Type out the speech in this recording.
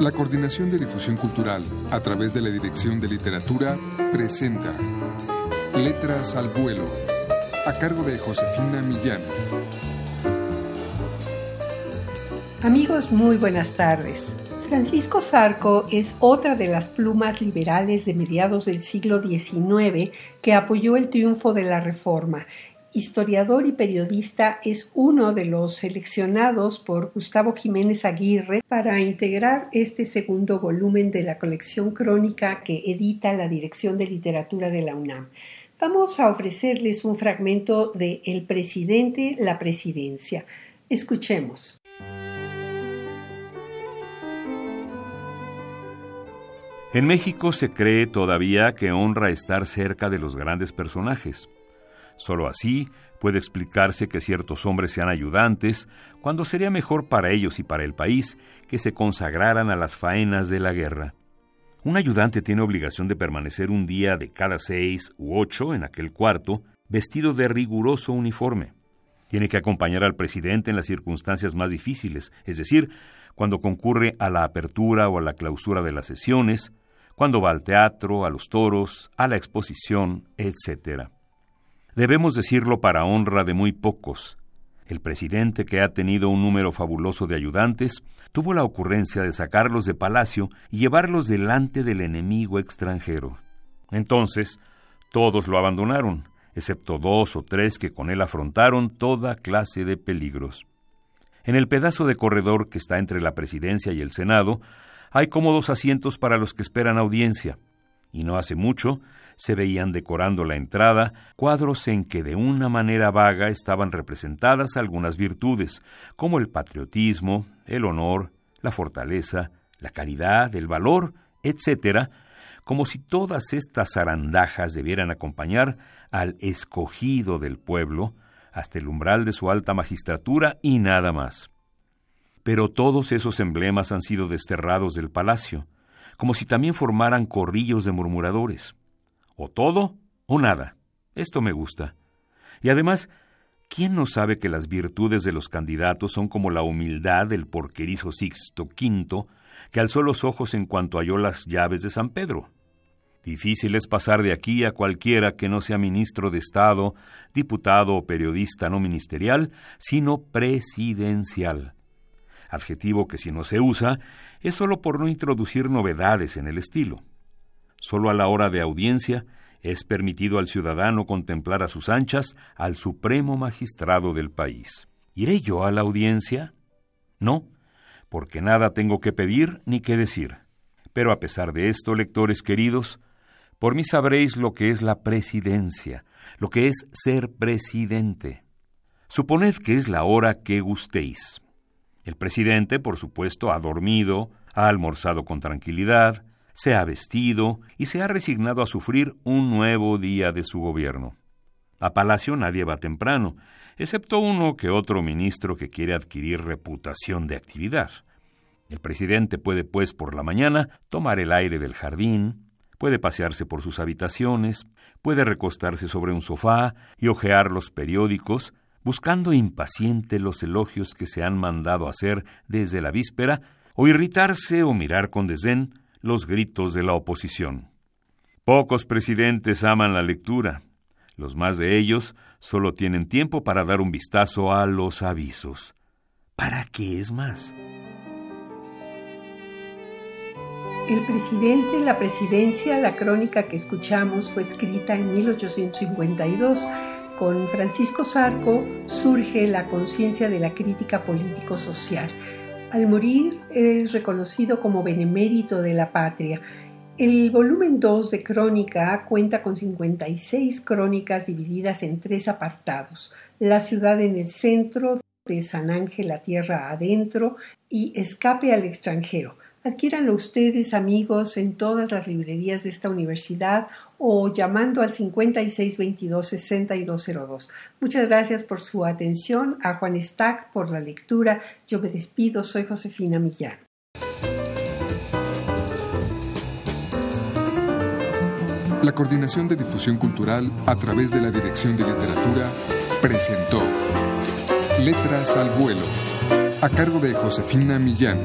La Coordinación de Difusión Cultural, a través de la Dirección de Literatura, presenta Letras al Vuelo, a cargo de Josefina Millán. Amigos, muy buenas tardes. Francisco Zarco es otra de las plumas liberales de mediados del siglo XIX que apoyó el triunfo de la Reforma historiador y periodista, es uno de los seleccionados por Gustavo Jiménez Aguirre para integrar este segundo volumen de la colección crónica que edita la Dirección de Literatura de la UNAM. Vamos a ofrecerles un fragmento de El presidente, la presidencia. Escuchemos. En México se cree todavía que honra estar cerca de los grandes personajes. Solo así puede explicarse que ciertos hombres sean ayudantes, cuando sería mejor para ellos y para el país que se consagraran a las faenas de la guerra. Un ayudante tiene obligación de permanecer un día de cada seis u ocho en aquel cuarto, vestido de riguroso uniforme. Tiene que acompañar al presidente en las circunstancias más difíciles, es decir, cuando concurre a la apertura o a la clausura de las sesiones, cuando va al teatro, a los toros, a la exposición, etc. Debemos decirlo para honra de muy pocos. El presidente, que ha tenido un número fabuloso de ayudantes, tuvo la ocurrencia de sacarlos de palacio y llevarlos delante del enemigo extranjero. Entonces, todos lo abandonaron, excepto dos o tres que con él afrontaron toda clase de peligros. En el pedazo de corredor que está entre la presidencia y el Senado, hay cómodos asientos para los que esperan audiencia, y no hace mucho se veían decorando la entrada cuadros en que de una manera vaga estaban representadas algunas virtudes, como el patriotismo, el honor, la fortaleza, la caridad, el valor, etc., como si todas estas zarandajas debieran acompañar al escogido del pueblo hasta el umbral de su alta magistratura y nada más. Pero todos esos emblemas han sido desterrados del palacio, como si también formaran corrillos de murmuradores. O todo o nada. Esto me gusta. Y además, ¿quién no sabe que las virtudes de los candidatos son como la humildad del porquerizo Sixto V, que alzó los ojos en cuanto halló las llaves de San Pedro? Difícil es pasar de aquí a cualquiera que no sea ministro de Estado, diputado o periodista no ministerial, sino presidencial. Adjetivo que si no se usa es solo por no introducir novedades en el estilo. Solo a la hora de audiencia es permitido al ciudadano contemplar a sus anchas al supremo magistrado del país. ¿Iré yo a la audiencia? No, porque nada tengo que pedir ni que decir. Pero a pesar de esto, lectores queridos, por mí sabréis lo que es la presidencia, lo que es ser presidente. Suponed que es la hora que gustéis. El presidente, por supuesto, ha dormido, ha almorzado con tranquilidad, se ha vestido y se ha resignado a sufrir un nuevo día de su gobierno. A Palacio nadie va temprano, excepto uno que otro ministro que quiere adquirir reputación de actividad. El presidente puede, pues, por la mañana tomar el aire del jardín, puede pasearse por sus habitaciones, puede recostarse sobre un sofá y hojear los periódicos, buscando impaciente los elogios que se han mandado hacer desde la víspera, o irritarse o mirar con desdén los gritos de la oposición. Pocos presidentes aman la lectura. Los más de ellos solo tienen tiempo para dar un vistazo a los avisos. ¿Para qué es más? El presidente, la presidencia, la crónica que escuchamos fue escrita en 1852. Con Francisco Sarco surge la conciencia de la crítica político-social. Al morir es reconocido como benemérito de la patria. El volumen 2 de Crónica cuenta con 56 crónicas divididas en tres apartados. La ciudad en el centro, de San Ángel la tierra adentro y Escape al extranjero. Adquiéranlo ustedes, amigos, en todas las librerías de esta universidad o llamando al 5622-6202. Muchas gracias por su atención. A Juan Stack por la lectura. Yo me despido. Soy Josefina Millán. La Coordinación de Difusión Cultural a través de la Dirección de Literatura presentó Letras al Vuelo a cargo de Josefina Millán.